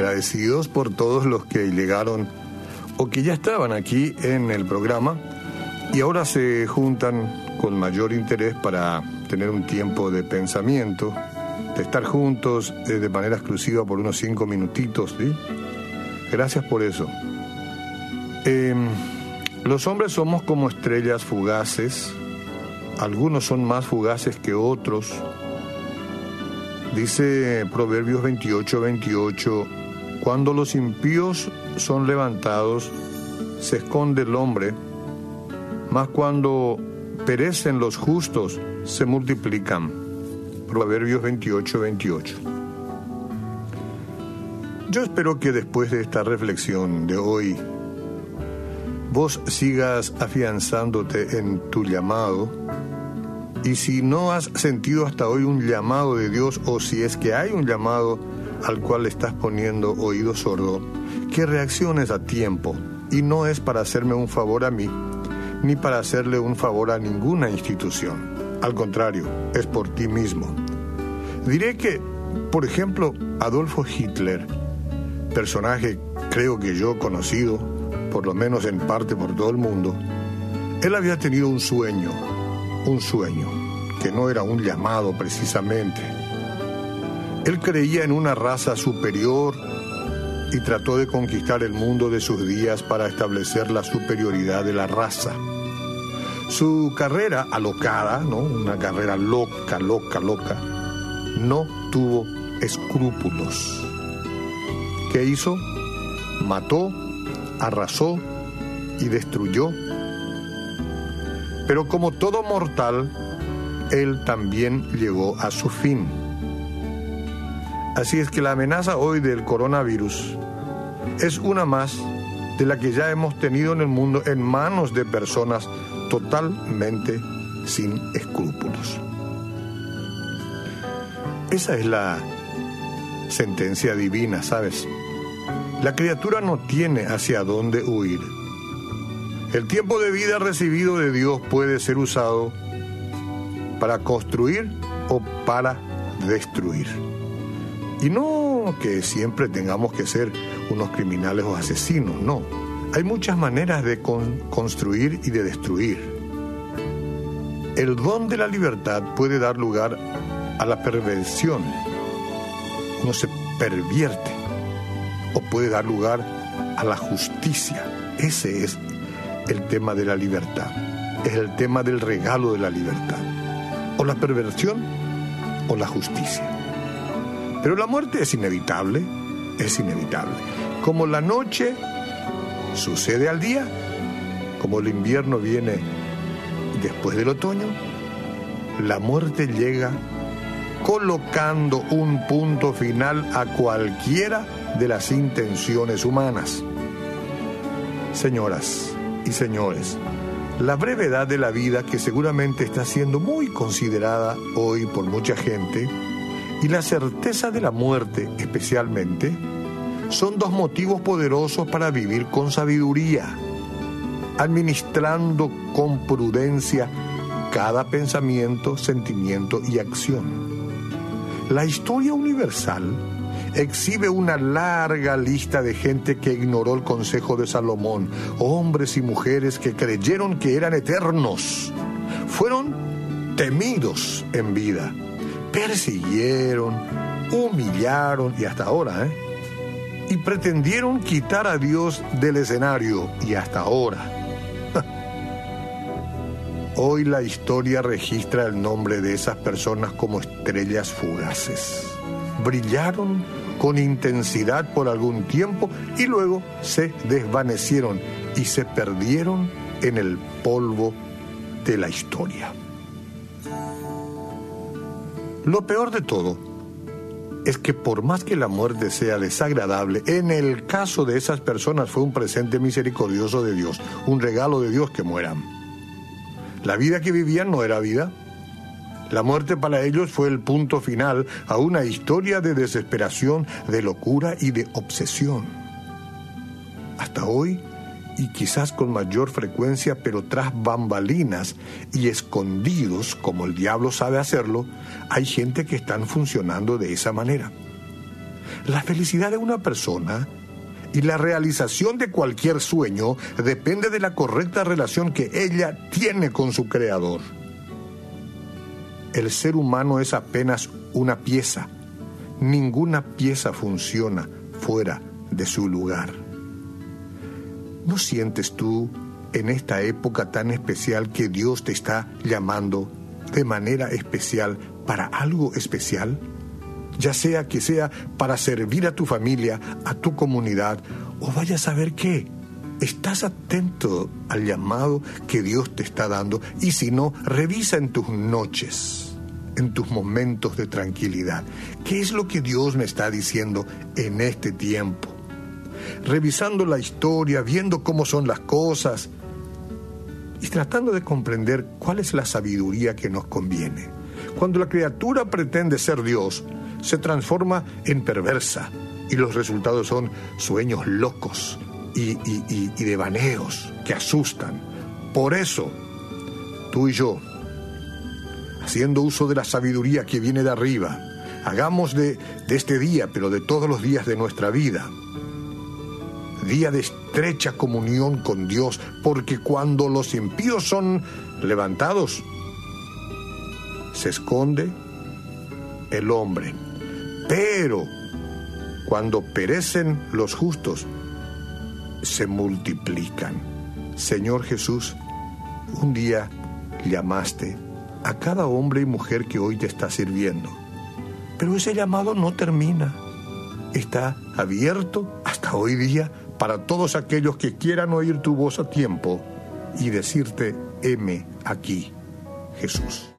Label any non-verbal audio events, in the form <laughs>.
agradecidos por todos los que llegaron o que ya estaban aquí en el programa y ahora se juntan con mayor interés para tener un tiempo de pensamiento, de estar juntos eh, de manera exclusiva por unos cinco minutitos. Gracias por eso. Em, los hombres somos como estrellas fugaces, algunos son más fugaces que otros. Dice Proverbios 28, 28, cuando los impíos son levantados, se esconde el hombre, mas cuando perecen los justos, se multiplican. Proverbios 28, 28. Yo espero que después de esta reflexión de hoy, vos sigas afianzándote en tu llamado y si no has sentido hasta hoy un llamado de Dios o si es que hay un llamado al cual estás poniendo oído sordo, que reacciones a tiempo y no es para hacerme un favor a mí ni para hacerle un favor a ninguna institución. Al contrario, es por ti mismo. Diré que, por ejemplo, Adolfo Hitler, personaje creo que yo conocido, por lo menos en parte por todo el mundo, él había tenido un sueño, un sueño, que no era un llamado precisamente. Él creía en una raza superior y trató de conquistar el mundo de sus días para establecer la superioridad de la raza. Su carrera alocada, ¿no? una carrera loca, loca, loca, no tuvo escrúpulos. ¿Qué hizo? Mató, arrasó y destruyó. Pero como todo mortal, él también llegó a su fin. Así es que la amenaza hoy del coronavirus es una más de la que ya hemos tenido en el mundo en manos de personas totalmente sin escrúpulos. Esa es la sentencia divina, ¿sabes? La criatura no tiene hacia dónde huir. El tiempo de vida recibido de Dios puede ser usado para construir o para destruir. Y no que siempre tengamos que ser unos criminales o asesinos, no hay muchas maneras de construir y de destruir. El don de la libertad puede dar lugar a la perversión. Uno se pervierte o puede dar lugar a la justicia. Ese es el tema de la libertad. Es el tema del regalo de la libertad. O la perversión o la justicia. Pero la muerte es inevitable, es inevitable. Como la noche sucede al día, como el invierno viene después del otoño, la muerte llega colocando un punto final a cualquiera de las intenciones humanas. Señoras y señores, la brevedad de la vida que seguramente está siendo muy considerada hoy por mucha gente y la certeza de la muerte especialmente, son dos motivos poderosos para vivir con sabiduría, administrando con prudencia cada pensamiento, sentimiento y acción. La historia universal exhibe una larga lista de gente que ignoró el consejo de Salomón, hombres y mujeres que creyeron que eran eternos, fueron temidos en vida, persiguieron, humillaron y hasta ahora, ¿eh? y pretendieron quitar a Dios del escenario y hasta ahora. <laughs> Hoy la historia registra el nombre de esas personas como estrellas fugaces. Brillaron con intensidad por algún tiempo y luego se desvanecieron y se perdieron en el polvo de la historia. Lo peor de todo es que por más que la muerte sea desagradable, en el caso de esas personas fue un presente misericordioso de Dios, un regalo de Dios que mueran. La vida que vivían no era vida. La muerte para ellos fue el punto final a una historia de desesperación, de locura y de obsesión. Hasta hoy, y quizás con mayor frecuencia, pero tras bambalinas y escondidos, como el diablo sabe hacerlo, hay gente que están funcionando de esa manera. La felicidad de una persona y la realización de cualquier sueño depende de la correcta relación que ella tiene con su creador. El ser humano es apenas una pieza. Ninguna pieza funciona fuera de su lugar. ¿No sientes tú en esta época tan especial que Dios te está llamando de manera especial para algo especial? Ya sea que sea para servir a tu familia, a tu comunidad, o vaya a saber qué. ¿Estás atento al llamado que Dios te está dando? Y si no, revisa en tus noches, en tus momentos de tranquilidad. ¿Qué es lo que Dios me está diciendo en este tiempo? Revisando la historia, viendo cómo son las cosas, y tratando de comprender cuál es la sabiduría que nos conviene. Cuando la criatura pretende ser Dios, se transforma en perversa y los resultados son sueños locos y, y, y, devaneos que asustan. Por eso, tú y yo, haciendo uso de la sabiduría que viene de arriba, hagamos de, de este día, pero de todos los días de nuestra vida, día de estrecha comunión con Dios, porque cuando los impíos son levantados, se esconde el hombre. Pero cuando perecen los justos, se multiplican. Señor Jesús, un día llamaste a cada hombre y mujer que hoy te está sirviendo, pero ese llamado no termina. Está abierto hasta hoy día para todos aquellos que quieran oír tu voz a tiempo y decirte, heme aquí, Jesús.